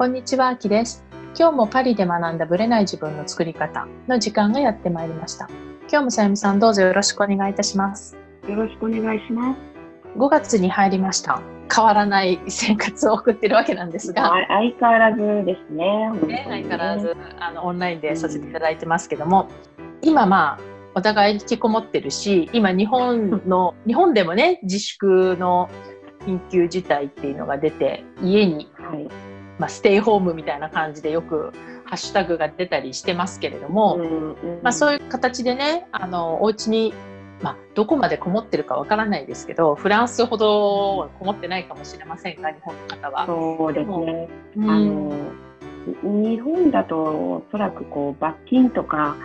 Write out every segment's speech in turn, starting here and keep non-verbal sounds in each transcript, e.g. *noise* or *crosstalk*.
こんにちは、あきです。今日もパリで学んだブレない自分の作り方の時間がやってまいりました。今日もさゆみさんどうぞよろしくお願いいたします。よろしくお願いします。5月に入りました。変わらない生活を送ってるわけなんですが、あ相変わらずですね。ね、相変わらずあのオンラインでさせていただいてますけども、今まあお互い引きこもってるし、今日本の日本でもね自粛の緊急事態っていうのが出て家にはい。まあ、ステイホームみたいな感じでよくハッシュタグが出たりしてますけれども、まあ、そういう形でねあのお家に、まあ、どこまでこもってるかわからないですけどフランスほどはこもってないかもしれませんが日本の方は。そうですね。うんあの日本だとおそらくこう罰金とか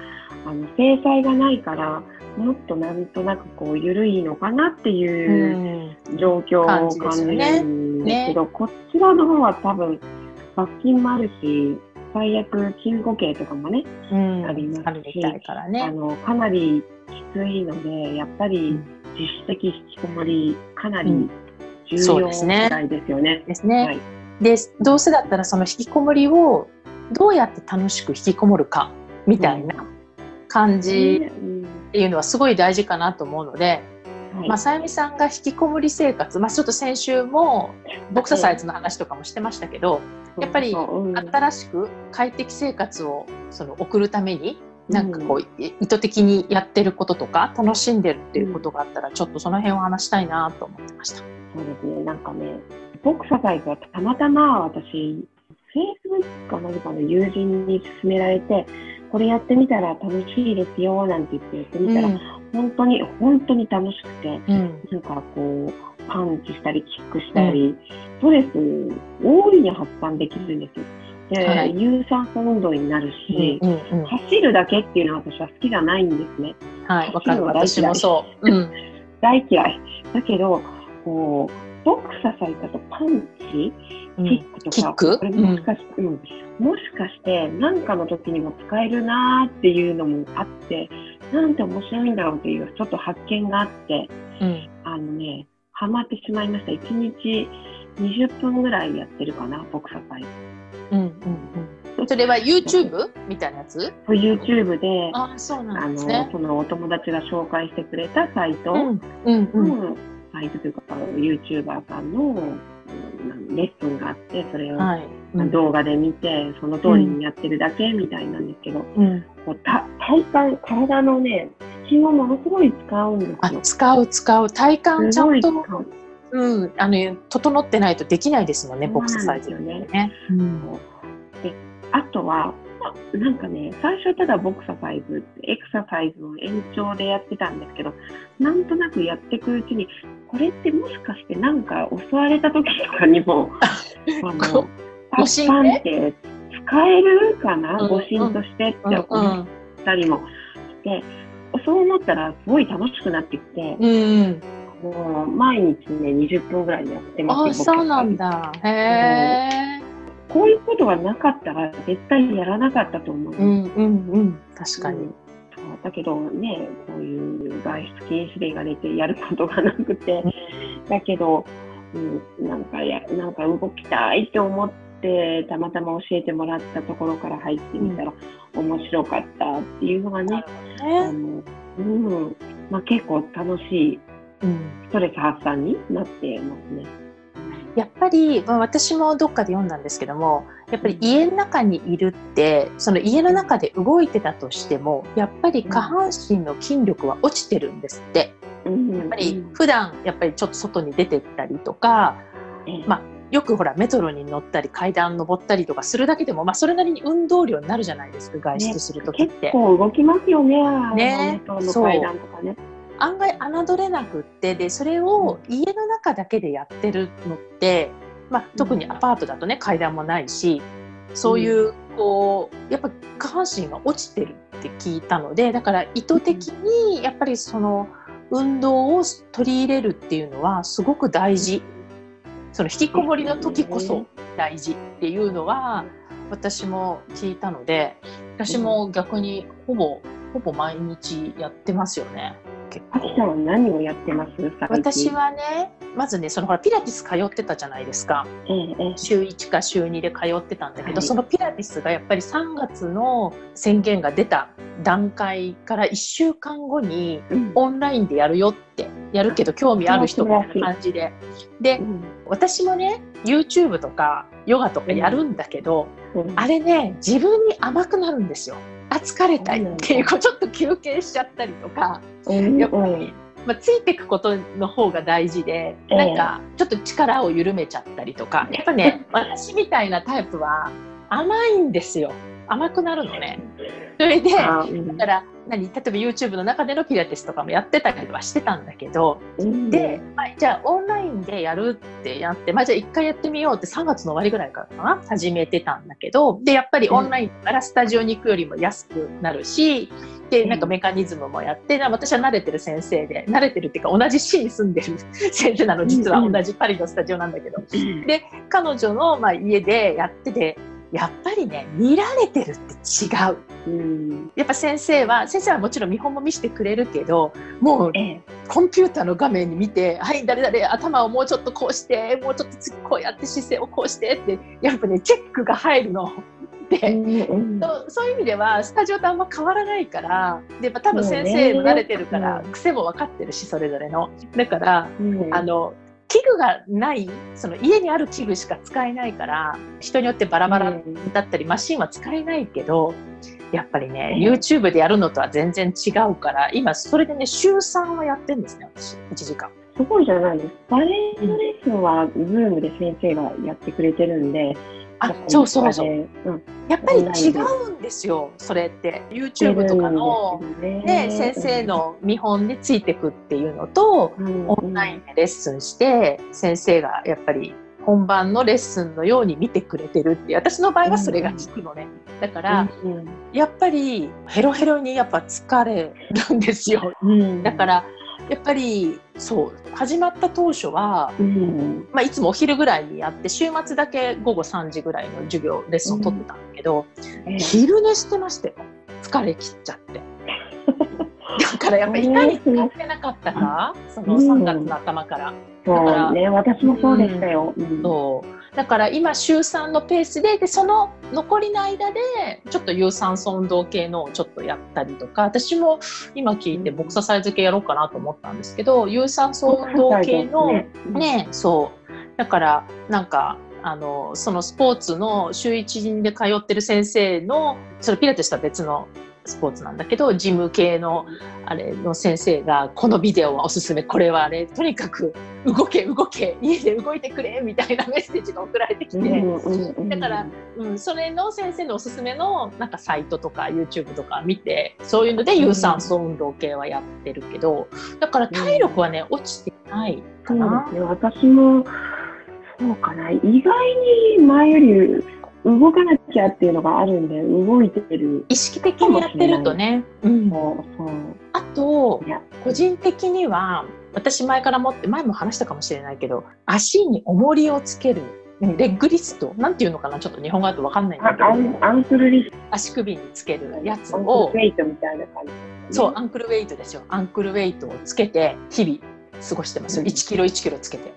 あの制裁がないからもっとなんとなくこう緩いのかなってういうん。状況を感じるんですけど、こちらの方は多分罰金もあるし最悪禁錮刑とかもねうんありますしからあね。のかなりきついので、やっぱり自主的引きこもり、かなりうん重要ですね課題ですよね。ですね。はいでどうせだったらその引きこもりをどうやって楽しく引きこもるかみたいな感じうんっていうのはすごい大事かなと思うので。はいまあ、さゆみさんが引きこもり生活、まあ、ちょっと先週もボクササイズの話とかもしてましたけど、やっぱり新しく快適生活をその送るためになんかこう、い意図的にやってることとか楽しんでるっていうことがあったらちょっとその辺を話したいなと思ってました。そうですね、なんかね、ボクササイズはたまたま私、Facebook か何かの友人に勧められて、これやってみたら楽しいですよなんて言ってやってみたら、本当に、本当に楽しくて、うん。なんかこう、パンチしたり、キックしたり、ストレス大いに発散できるんですよ。で、はい有酸素運動になるし、うんうんうん走るだけっていうのは私は好きじゃないんですね。はい、わかる。私もそう。うん、*laughs* 大嫌い。だけど、こう、ボクササイズだとパンチ、うんキックとか、これもしかして、うんもしかして何かの時にも使えるなーっていうのもあって、なんて面白いんだろうっていうちょっと発見があって、うんあのね、ハマってしまいました。1日20分ぐらいやってるかな、ボクササイズ。うんうんうん、それは YouTube みたいなやつ？YouTube で、あそうなんですね。そのお友達が紹介してくれたサイト、うんうんうんのサイトというか、YouTuber さんのうんレッスンがあって、それをはい。うん動画で見て、その通りにやってるだけみたいなんですけど、うんこうた体幹、体のね、筋をものすごい使うんですあよ。使う使う体幹ちゃんと、う。うん、あの整ってないとできないですもんねボクササイズよねね。うんで、あとは、あなんかね、最初ただボクササイズ、エクササイズの延長でやってたんですけど、なんとなくやっていくうちに、これってもしかしてなんか襲われた時とかにも、*laughs* あの、こパッパンねって使えるかな、うん護身としてってうん思ったりもして、そう思ったらすごい楽しくなってきて、うん、うん、もう毎日ね、20分ぐらいやってますよあそうなん。だ。へえこういうことがなかったら絶対やらなかったと思う。うんうんうん。確かに、そう。だけどね、こういう外出禁止令が出てやることがなくて、だけど、うん、なんかや、なんか動きたいって思って、たまたま教えてもらったところから入ってみたら、面白かったっていうのがね、あね。のうん。まあ、結構楽しいうん。ストレス発散になってますね。やっぱり、まあ、私もどっかで読んだんですけどもやっぱり家の中にいるってその家の中で動いてたとしてもやっぱり下半身の筋力は落ちてるんですって。うん、やっぱり普段やっぱりちょっと外に出てったりとかまあよくほらメトロに乗ったり階段登ったりとかするだけでも、まあ、それなりに運動量になるじゃないですか外出する時っ結て。構動きますよね、ね。階段とかね。案外侮れなくってでそれを家の中だけでやってるのって、まあ、特にアパートだとね階段もないしそういうこうやっぱ下半身が落ちてるって聞いたのでだから意図的にやっぱりその運動を取り入れるっていうのはすごく大事その引きこもりの時こそ大事っていうのは私も聞いたので私も逆にほぼほぼ毎日やってますよね。結あきさんは何をやってます？私、はねまずねそのほらピラティス通ってたじゃないですか。ええええ。週1か週2で通ってたんだけど、はい。そのピラティスがやっぱり3月の宣言が出た段階から1週間後にうん。オンラインでやるよってやるけど興味ある人みたいな感じで。でうん私もね YouTube とかヨガとかやるんだけど、うん。あれね自分に甘くなるんですよ。あ疲れたいっていうこうちょっと休憩しちゃったりとか。うん。やっぱり、まあ、ついていくことの方が大事で、ええ。なんかちょっと力を緩めちゃったりとか。やっぱね私みたいなタイプは甘いんですよ甘くなるのね。それでだから何？例えば YouTube の中でのピラティスとかもやってたりはしてたんだけどうん。で、まあ、じゃあオンラインでやるってやって、まあ、じゃあ一回やってみようって3月の終わりぐらいからかな？始めてたんだけどでやっぱりオンラインだからスタジオに行くよりも安くなるしでなんかメカニズムもやってで私は慣れてる先生で慣れてるっていうか同じ市に住んでる *laughs* 先生なの実は同じパリのスタジオなんだけど。で彼女のまあ家でやっててやっぱりね見られてるって違う。うんやっぱ先生は先生はもちろん見本も見せてくれるけどもうええコンピューターの画面に見て「はい誰々頭をもうちょっとこうしてもうちょっと次こうやって姿勢をこうして」ってやっぱねチェックが入るの。*laughs* で、うんそうそういう意味ではスタジオとあんま変わらないからで、まあ、多分先生も慣れてるから、癖も分かってるしそれぞれの。だからうんあの器具がないその家にある器具しか使えないから人によってバラバラだったりマシンは使えないけどやっぱりね、うん YouTube でやるのとは全然違うから今それでね週3はやってるんですね私1時間。すごいじゃないですか。バレエのレッスンは、ズームで先生がやってくれてるんで、あそうそうそう。う。うん、やっぱり違うんですよそれって。YouTube とかの、ね、先生、の見本についてくっていうのとうんオンラインでレッスンして先生がやっぱり本番のレッスンのように見てくれてるって私の場合はそれが効くのね。だからうんやっぱりヘロヘロにやっぱ疲れるんですよ。うん。だからやっぱりそう始まった当初は、うんまあ、いつもお昼ぐらいにやって週末だけ午後3時ぐらいの授業レッスンを取ってたんだけど、ええ昼寝してましたよ疲れ切っちゃって。*laughs* だからやっぱりいかに使ってなかったか、その3月の頭から。そうね、私もそうでしたよ。うんそうだから今週3のペースででその残りの間でちょっと有酸素運動系のをちょっとやったりとか私も今聞いてボクササイズ系やろうかなと思ったんですけど有酸素運動系のね。そう。だからなんかあのそのスポーツの週一人で通ってる先生のそれピラティスとは別のスポーツなんだけどジム系のあれの先生がこのビデオはおすすめ。これはあれとにかく動け動け家で動いてくれみたいな *laughs* メッセージが送られてきて、だからうん、それの先生のおすすめのなんかサイトとか YouTube とか見てそういうので有酸素運動系はやってるけどだから体力はね落ちてないかそうなです。ね、私もそうかな、意外に前より動かなきゃっていうのがあるんで、動いてる。意識的にやってるとね。うん、あと個人的には私前から持って前も話したかもしれないけど足に重りをつけるうんレッグリストなんていうのかなちょっと日本語だと分かんないんだけど。あアンクルリス足首につけるやつト、アンクをルウェイトみたいな感じ、そうアンクルウェイトですよ。アンクルウェイトをつけて日々過ごしてます。ようん。1キロ1キロつけて。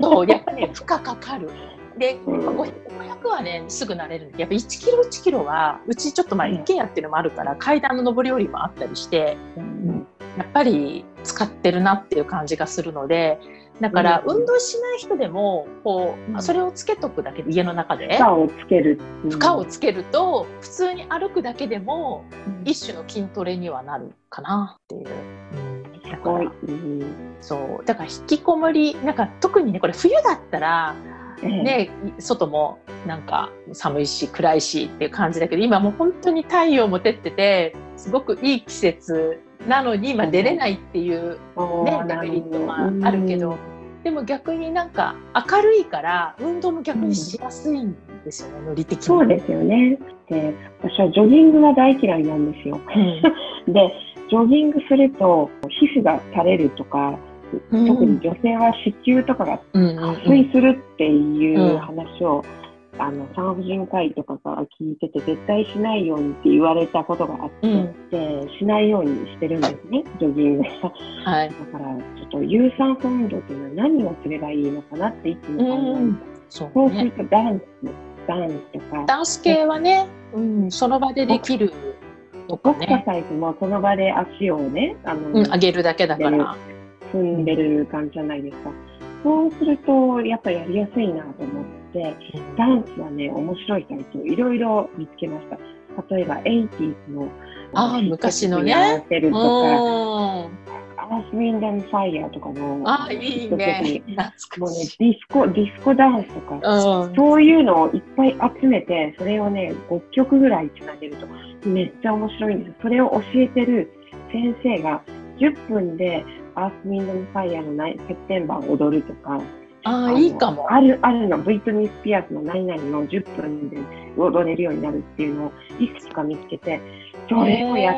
そうやっぱね負荷かかるでうん。500はねすぐ慣れるんでやっぱ1キロ1キロはうちちょっとまあうん一軒家っていうのもあるから階段の上り下りもあったりしてうん。やっぱり使ってるなっていう感じがするのでだからうん。運動しない人でもこうん。うそれをつけとくだけで家の中で負荷をつける。負荷をつけると普通に歩くだけでもうん。一種の筋トレにはなるかなっていう。うん。だすごい。から。うん。そう。だから引きこもりなんか特にねこれ冬だったらええね外もなんか寒いし暗いしっていう感じだけど今もう本当に太陽も照っててすごくいい季節なのに今出れないっていうねデメリットがあるけど、でも逆になんか明るいから運動も逆にしやすいんですよね、ノリ的に。そうですよね。で、私はジョギングが大嫌いなんですよ。*laughs* で、ジョギングすると皮膚が垂れるとか、うん。特に女性は子宮とかがうんうん加水するっていう話をあの産婦人科医とかから聞いてて絶対しないようにって言われたことがあって、うん、でしないようにしてるんですねジョギングはい、だからちょっと有酸素運動っていうのは何をすればいいのかなっていつも考えまうんそう、ね、そうするとダンスダンスとか。ダンス系はね、うん、その場でできるとか、ね、ボクササイズもその場で足をねあの、うん、上げるだけだから踏んでる感じじゃないですか。そうすると、やっぱやりやすいなと思って、ダンスはね、面白いサイトいろいろ見つけました。例えば、80s のあ昔のね。アース・ウィンド・ファイヤーとかのあいいね。もうね、ディスコ、ディスコダンスとか、うん、そういうのをいっぱい集めて、それをね、5曲ぐらいつなげると、めっちゃ面白いんです。それを教えてる先生が10分でアース・ウィンド・ファイヤーののセプテンバーを踊るとか、ああ、いいかも。ある、あるの、ブリトニー・スピアーズの何々の10分で踊れるようになるっていうのをいくつか見つけて、それをやっ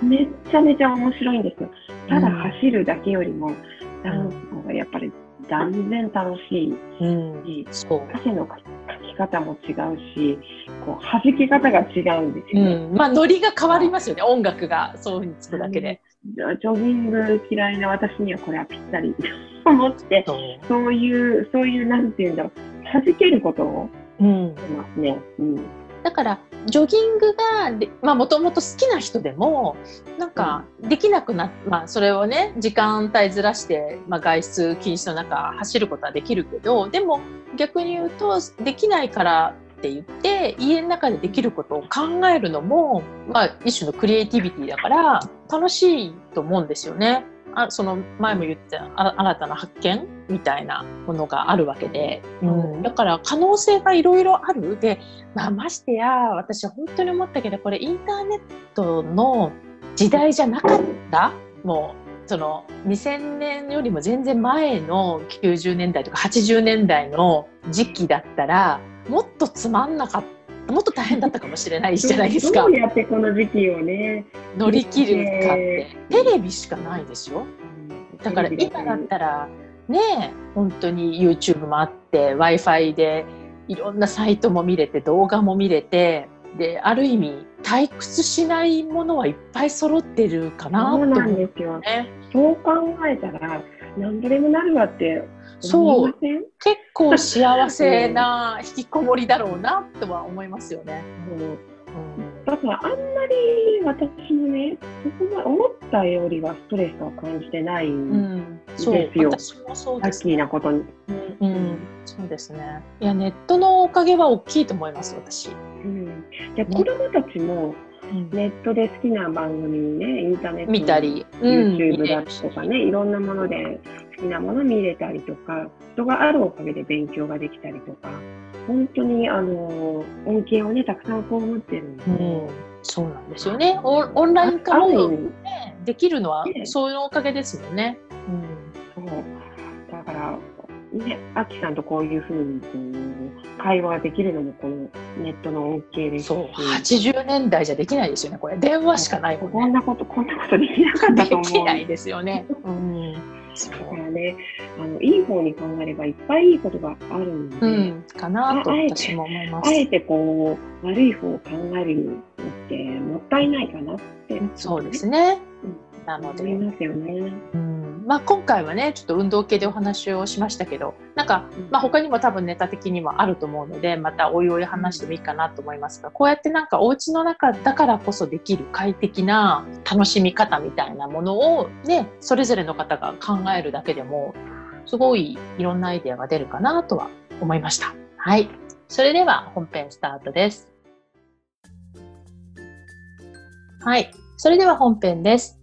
て、めっちゃめちゃ面白いんですよ。ただ走るだけよりも、ダンスの方がやっぱり断然楽しい。し、う。ん、汗のかき方も違うし、こう弾き方が違うんですよね。うん、まあノリが変わりますよね、音楽が。そういうふうにつくだけで。ジョギング嫌いな私にはこれはぴったりと *laughs* 思って、そう。いう、そういう、なんていうんだろう、弾けることをしますね。うん、だから、ジョギングが、まあ、もともと好きな人でも、なんか、できなくなっ、まあ、それをね、時間帯ずらして、まあ、外出禁止の中、走ることはできるけど、でも、逆に言うと、できないからって言って家の中でできることを考えるのも、まあ、一種のクリエイティビティだから楽しいと思うんですよね。あその前も言ってた新たな発見みたいなものがあるわけで、うん、だから可能性がいろいろある。で、まあ、ましてや私は本当に思ったけどこれインターネットの時代じゃなかった？もうその2000年よりも全然前の90年代とか80年代の時期だったらもっとつまんなかったもっと大変だったかもしれないじゃないですか。どうやってこの時期をね乗り切るかって、テレビしかないでしょ。だから今だったらね本当に YouTube もあって w i f i でいろんなサイトも見れて動画も見れてである意味退屈しないものはいっぱい揃ってるかなと思う、ね、そうなんですよ。そう考えたら何でもなるわってそう。結構幸せな *laughs* 引きこもりだろうなとは思いますよね。う。ん、だからあんまり私もねそこは思ったよりはストレスは感じてないん。ですよ。うん、私もそうラッキーなことに、うん、うん、そうですね。いやネットのおかげは大きいと思います私。うん、で子供たちも、ネットで好きな番組にね、インターネット見たり、YouTube だとかね、いろんなもので好きなもの見れたりとか、人があるおかげで勉強ができたりとか、本当にあの恩恵をね、たくさん被ってるんで、うん、そうなんですよね。オオンライン化も、ね、できるのは、そういうおかげですよね。ね、アキさんとこういうふうに会話ができるのもこのネットの恩恵ですそう80年代じゃできないですよねこれ。電話しかないもん、ね、こんなことこんなことできなかったと思う。できないですよね、うん、だからねあのいい方に考えればいっぱいいいことがあるんで、うん、かなと私も思います。あえてこう悪い方を考えるのってもったいないかなって、そうですね、うん、なので思いますよね、うんまあ、今回はねちょっと運動系でお話をしましたけどなんか、まあ、他にも多分ネタ的にもあると思うのでまたおいおい話してもいいかなと思いますがこうやってなんかお家の中だからこそできる快適な楽しみ方みたいなものをねそれぞれの方が考えるだけでもすごいいろんなアイデアが出るかなとは思いました。はい。それでは本編スタートです。はい。それでは本編です。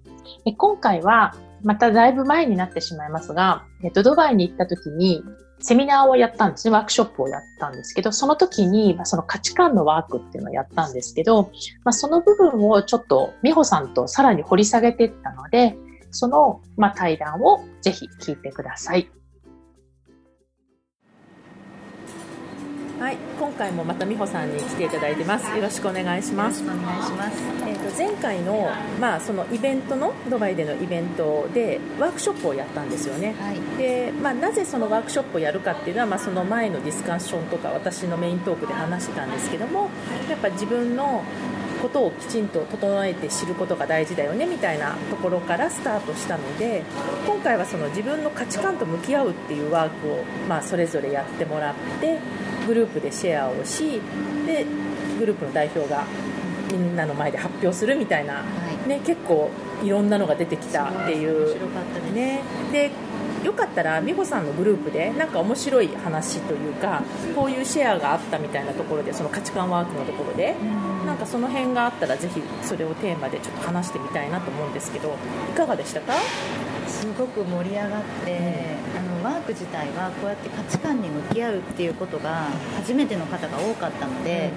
今回はまただいぶ前になってしまいますが、えっと、ドバイに行った時に、セミナーをやったんですね。ワークショップをやったんですけど、その時に、まあ、その価値観のワークっていうのをやったんですけど、まあ、その部分をちょっと美穂さんとさらに掘り下げていったので、その、まあ、対談をぜひ聞いてください。はい、今回もまた美穂さんに来ていただいてます。よろしくお願いします。よろしくお願いします。えっ、と前回のまあそのイベントのドバイでのイベントでワークショップをやったんですよね。はい。でまあ、なぜそのワークショップをやるかっていうのは、まあ、その前のディスカッションとか私のメイントークで話してたんですけどもやっぱ自分のことをきちんと整えて知ることが大事だよねみたいなところからスタートしたので今回はその自分の価値観と向き合うっていうワークを、まあ、それぞれやってもらってグループでシェアをしでグループの代表がみんなの前で発表するみたいな、はい。ね、結構いろんなのが出てきたっていう。ね、でよかったら美穂さんのグループでなんか面白い話というかこういうシェアがあったみたいなところでその価値観ワークのところでなんかその辺があったらぜひそれをテーマでちょっと話してみたいなと思うんですけどいかがでしたか？すごく盛り上がって、あのワーク自体はこうやって価値観に向き合うっていうことが初めての方が多かったので、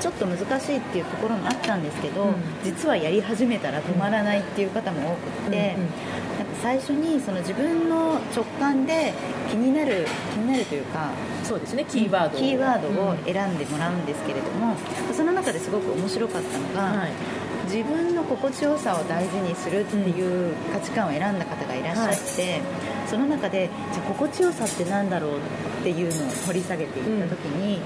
ちょっと難しいっていうところもあったんですけど、うん。実はやり始めたら止まらないっていう方も多くって、うんうん。なんか最初にその自分の直感で気になる気になるというかそうですねキーワードを。キーワードをうん。選んでもらうんですけれども、その中ですごく面白かったのが、はい自分の心地よさを大事にするっていう価値観を選んだ方がいらっしゃって、その中でじゃあ心地よさって何だろうっていうのを掘り下げていった時に、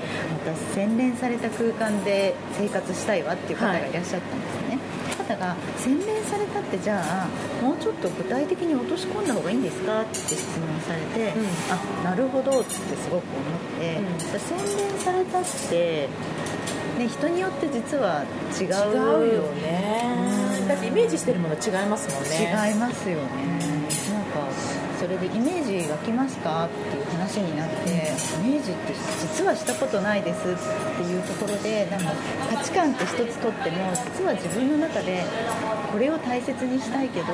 私洗練された空間で生活したいわっていう方がいらっしゃったんですね、方が洗練されたってじゃあもうちょっと具体的に落とし込んだ方がいいんですかって質問されて、うん。あなるほどってすごく思って、うん。洗練されたってね、人によって実は違う違うよね。うん。だってイメージしてるもの違いますもんね。違いますよねそれでイメージ湧きますかっていう話になってイメージって実はしたことないですっていうところでなんか価値観って一つとっても実は自分の中でこれを大切にしたいけど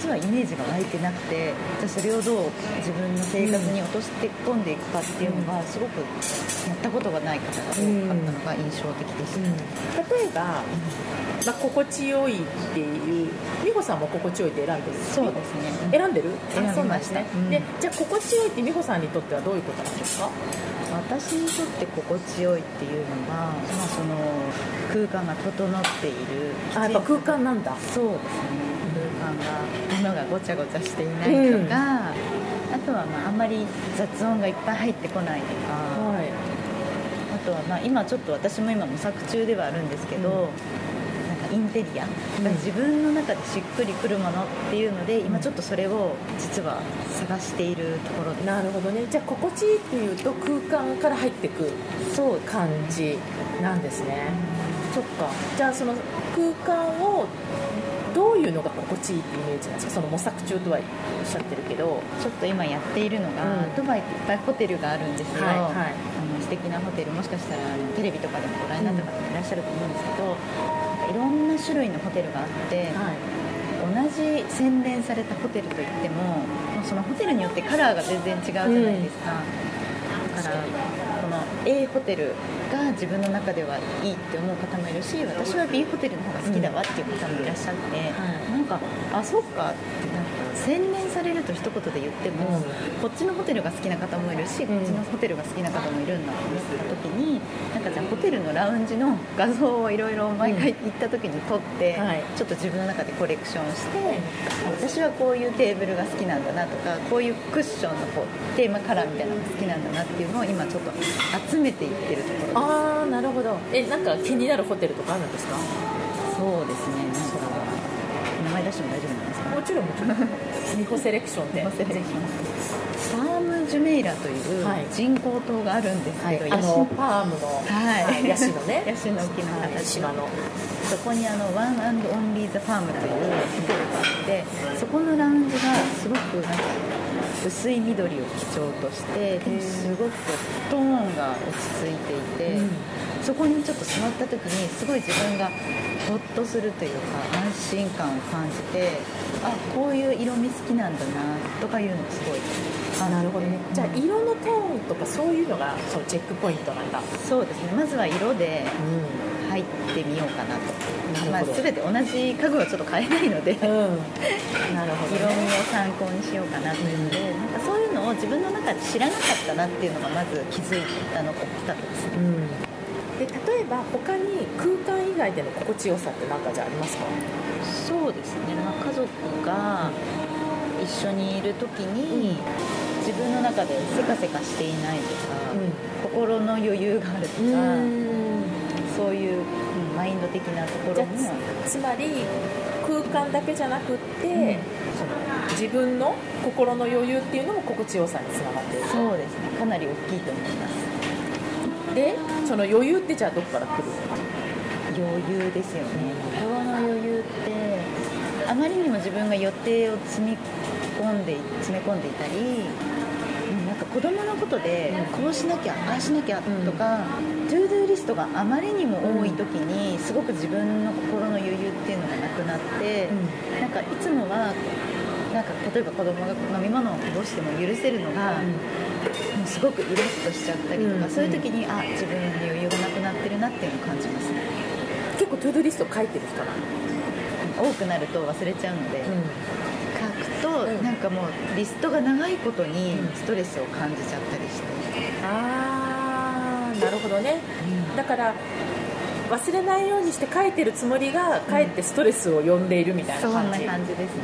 実はイメージが湧いてなくてじゃあそれをどう自分の生活に落として込んでいくかっていうのがすごくやったことがない方が多かったのが印象的でした。うん例えば、まあ、心地よいっていう美穂さんも心地よいって選んでるそうねですね。選んでる？選びました。ですね、うん。でじゃあ心地よいって美穂さんにとってはどういうことなんですか？私にとって心地よいっていうのが、まあ、その空間が整っている。あやっぱ空間なんだ。そうですね。空間が物がごちゃごちゃしていないとか、あとはまああんまり雑音がいっぱい入ってこないとか、はい。あとはまあ今ちょっと私も今模索中ではあるんですけど、うんインテリア。が自分の中でしっくりくるものっていうので、今ちょっとそれを実は探しているところです。なるほどね。じゃあ心地いいっていうと空間から入ってくそう。感じなんですね、そっか。じゃあその空間をどういうのが心地いいってイメージなんですか？その模索中とはおっしゃってるけど。ちょっと今やっているのが、うん。ドバイっていっぱいホテルがあるんですよ、はいはい。あの素敵なホテルもしかしたらテレビとかでもご覧になった方もいらっしゃると思うんですけど、なんかいろんな種類のホテルがあって、はい。同じ洗練されたホテルといってももうそのホテルによってカラーが全然違うじゃないですか、だからこの A ホテルが自分の中ではいいって思う方もいるし私は B ホテルの方が好きだわっていう方もいらっしゃって、はい。なんかあそっかってなんか洗練されると一言で言っても、うん。こっちのホテルが好きな方もいるし、ん。こっちのホテルが好きな方もいるんだと思った時になんかじゃあホテルのラウンジの画像をいろいろ毎回行った時に撮って、はい。ちょっと自分の中でコレクションして、私はこういうテーブルが好きなんだなとかこういうクッションのこうテーマカラーみたいなのが好きなんだなっていうのを今ちょっと集めていってるところです。ああなるほど。えなんか気になるホテルとかあるんですか？そうですね。なんか名前出しても大丈夫ちろんもちろん。ミホセレクションで。忘れてきますファームジュメイラというはい。人工島があるんですけど、はい、あのパームの、はい。ヤシのね。ヤシの木のはい形島の。そこにあのワンオンリーザファームというホテルがあってそこのラウンジがすごくなんか薄い緑を基調としてでもすごくトーンが落ち着いていて、うん。そこにちょっと座った時にすごい自分がほっとするというか安心感を感じてあこういう色味好きなんだなとかいうのをすごいあなるほどね。じゃあうん色のトーンとかそういうのがそのチェックポイントなんだそうですね。まずは色で、うん。入ってみようかなと。まあ、なるほど。全て同じ家具はちょっと買えないのでうん、なるほど、色味ね、を参考にしようかなというので、なんかそういうのを自分の中で知らなかったなっていうのがまず気づいたのが大きかったですね。うん、で例えば他に空間以外での心地よさって何かじゃありますか？そうですね、まあ、家族が一緒にいる時に、自分の中でせかせかしていないとか、心の余裕があるとか、そういう、うんマインド的なところも。つまり空間だけじゃなくって、ん。その自分の心の余裕っていうのも心地よさにつながっている。そうですね。かなり大きいと思いますでその余裕ってじゃあどこから来る余裕ですよね。心の余裕ってあまりにも自分が予定を積み込んで詰め込んでいたりうんなんか子供のことでこうしなきゃああしなきゃとか、 to-do リストがあまりにも多い時にすごく自分の心の余裕っていうのがなくなって、なんかいつもはなんか例えば子供が飲み物をこぼしても許せるのが、もうすごくイラッとしちゃったりとか、うん。そういう時にあ自分に余裕がなくなってるなっていうのを感じますね。結構 to-do リスト書いてる人なの、多くなると忘れちゃうので、書くと、うん。なんかもうリストが長いことにストレスを感じちゃったりして、ああなるほどね。だから忘れないようにして書いてるつもりがかえってストレスを呼んでいるみたいなそん感じ、な感じですね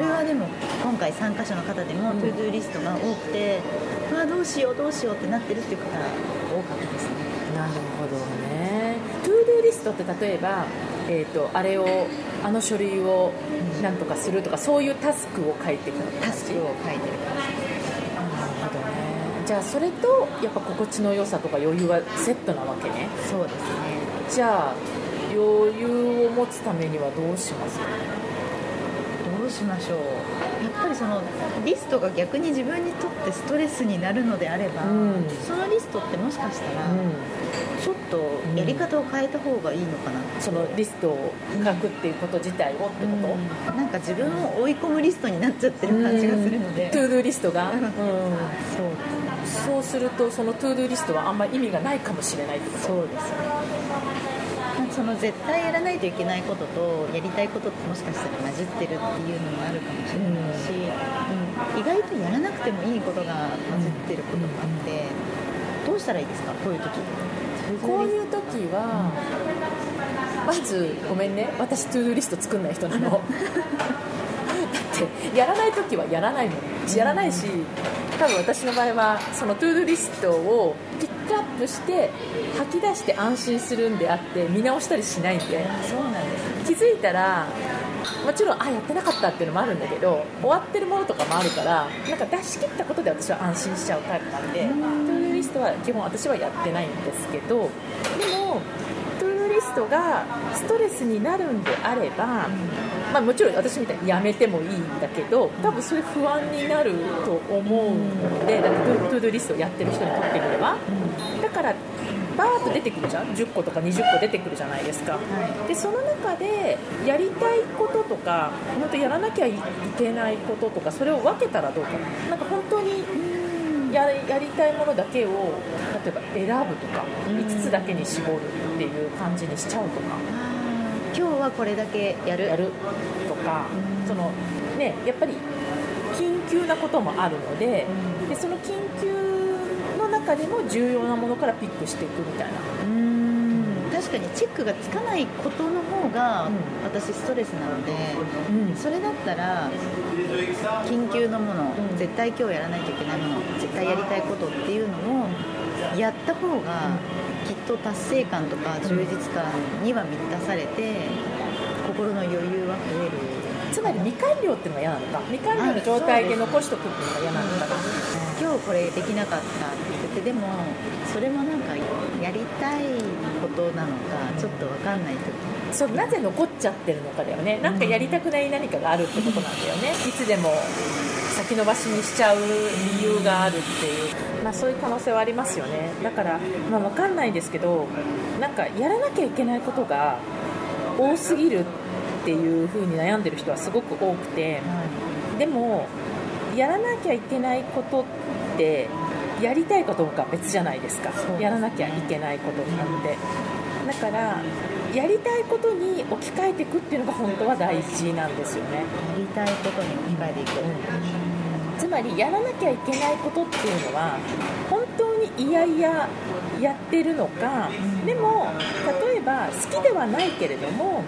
れはでも今回参加者の方でも、うん。 to-do リストが多くてうわどうしようどうしようってなってるっていう方が多かったですね。なるほどね。 to-do リストって例えば、えー、とあれをあの書類をなんとかするとかそういうタスクを書いていくのタスクを書いてるなるほどね。じゃあそれとやっぱ心地の良さとか余裕はセットなわけね。そうですね。じゃあ余裕を持つためにはどうしますか？どうしましょう？やっぱりそのリストが逆に自分にとってストレスになるのであれば、うん。そのリストってもしかしたら、ちょっとやり方を変えた方がいいのかな？ってそのリストを書くっていうこと自体をってこと、なんか自分を追い込むリストになっちゃってる感じがするので、 to-do リストが、うん。うん。そう。そうするとその to-do リストはあんまり意味がないかもしれないってこと？そうですねその絶対やらないといけないこととやりたいことってもしかしたら混じってるっていうのもあるかもしれないし、うん。意外とやらなくてもいいことが混じってることがあって、どうしたらいいですか？こういう時。こういう時は、まずごめんね。私トゥードゥーリスト作んない人なの。*laughs* だってやらない時はやらないもんやらないし多分私の場合はその to-do リストをピックアップして吐き出して安心するんであって見直したりしないんで。そうなんです気づいたらもちろんあやってなかったっていうのもあるんだけど終わってるものとかもあるからなんか出し切ったことで私は安心しちゃうタイプなんで to-do リストは基本私はやってないんですけどでも to-do リストがストレスになるんであれば、まあ、もちろん私みたいにやめてもいいんだけど多分それ不安になると思うのでだから to-do リストをやってる人にとってみれば。だからバーッと出てくるじゃん？10個とか20個出てくるじゃないですか、でその中でやりたいこととか本当やらなきゃいけないこととかそれを分けたらどうかな。なんか本当にややりたいものだけを例えば選ぶとか5つだけに絞るっていう感じにしちゃうとか今日はこれだけやる。やる。とかそのねやっぱり緊急なこともあるのででその緊急の中でも重要なものからピックしていくみたいな。うん。確かにチェックがつかないことの方がうん。私ストレスなので、うん。それだったら緊急のもの、うん。絶対今日やらないといけないもの絶対やりたいことっていうのをやった方がきっと達成感とか充実感には満たされて心の余裕は増える。つまり未完了っていうのが嫌なのか未完了の状態で残しとくっていうのが嫌なのかな今日これできなかったって言ってでもそれもなんかやりたいことなのかちょっと分かんない時。そうなぜ残っちゃってるのかだよね。なんかやりたくない何かがあるってことなんだよね。いつでも先延ばしにしちゃう理由があるっていう、まあ、そういう可能性はありますよね。だから、まあ、分かんないですけどなんかやらなきゃいけないことが多すぎるっていう風に悩んでる人はすごく多くてでもやらなきゃいけないことってやりたいかどうかは別じゃないですか。ね。やらなきゃいけないことなんでだからやりたいことに置き換えていくっていうのが本当は大事なんですよね。やりたいことに置き換えていく、つまりやらなきゃいけないことっていうのは本当にいやいややってるのか、でも例えば好きではないけれども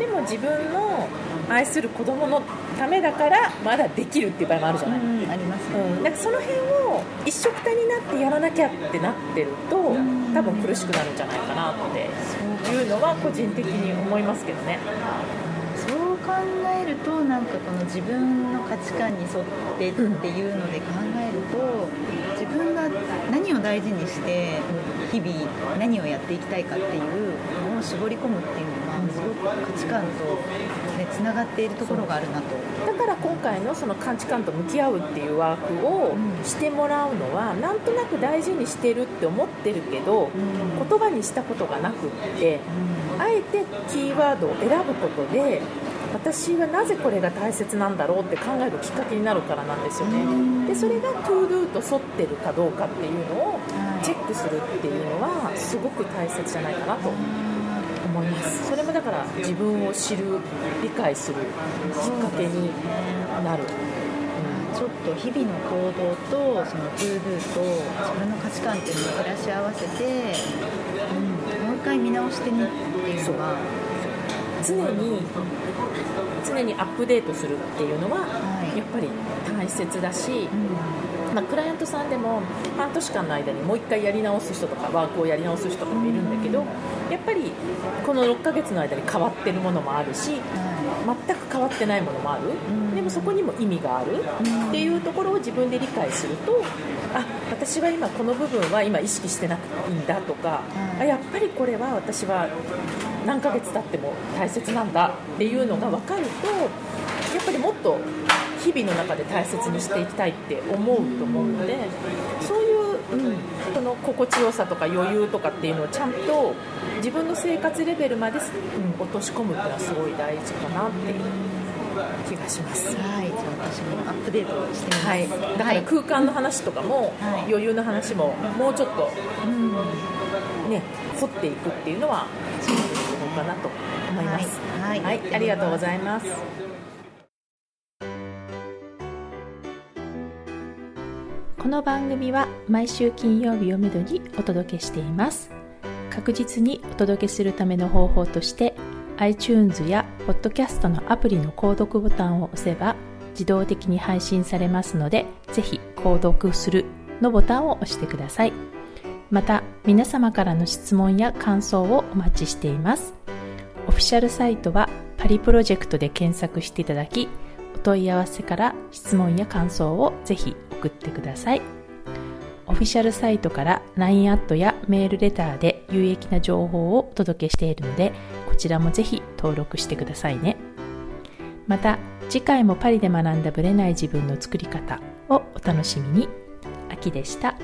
でも自分の愛する子供のためだからまだできるっていう場合もあるじゃない、うん、ありますね、うん、なんかその辺を一緒くたになってやらなきゃってなってると多分苦しくなるんじゃないかなっていうのは個人的に思いますけどね。えるとなんかこの自分の価値観に沿ってっていうので考えると自分が何を大事にして日々何をやっていきたいかっていうのを絞り込むっていうのはすごく価値観とねつながっているところがあるなと。だから今回のその価値観と向き合うっていうワークをしてもらうのはなんとなく大事にしてるって思ってるけど言葉にしたことがなくってあえてキーワードを選ぶことで私はなぜこれが大切なんだろうって考えるきっかけになるからなんですよね。でそれが to-do と沿ってるかどうかっていうのをチェックするっていうのはすごく大切じゃないかなと思います。それもだから自分を知る理解するきっかけになる、ちょっと日々の行動とその to-do と自分の価値観っていうのを照らし合わせて、うん、もう一回見直してみるっていうのが常に常にアップデートするっていうのはやっぱり大切だし、まあ、クライアントさんでも半年間の間にもう1回やり直す人とかワークをやり直す人とかもいるんだけどやっぱりこの6ヶ月の間に変わってるものもあるし全く変わってないものもあるでもそこにも意味があるっていうところを自分で理解するとあ私は今この部分は今意識してなくていいんだとかあやっぱりこれは私は何ヶ月経っても大切なんだっていうのが分かるとやっぱりもっと日々の中で大切にしていきたいって思うと思うのでそういう、うん、その心地よさとか余裕とかっていうのをちゃんと自分の生活レベルまで、うん、落とし込むっていうのはすごい大事かなっていう気がします。はい、じゃあ私もアップデートしてみます。はい、だから空間の話とかも、はい、余裕の話ももうちょっと、うん、ね掘っていくっていうのはそうかなと思います。はい、はい、ありがとうございます。この番組は毎週金曜日をめどにお届けしています。確実にお届けするための方法として iTunes や Podcast のアプリの購読ボタンを押せば自動的に配信されますので、ぜひ購読するのボタンを押してください。また、皆様からの質問や感想をお待ちしています。オフィシャルサイトはパリプロジェクトで検索していただき、お問い合わせから質問や感想をぜひ送ってください。オフィシャルサイトから LINE アットやメールレターで有益な情報をお届けしているので、こちらもぜひ登録してくださいね。また、次回もパリで学んだブレない自分の作り方をお楽しみに。秋でした。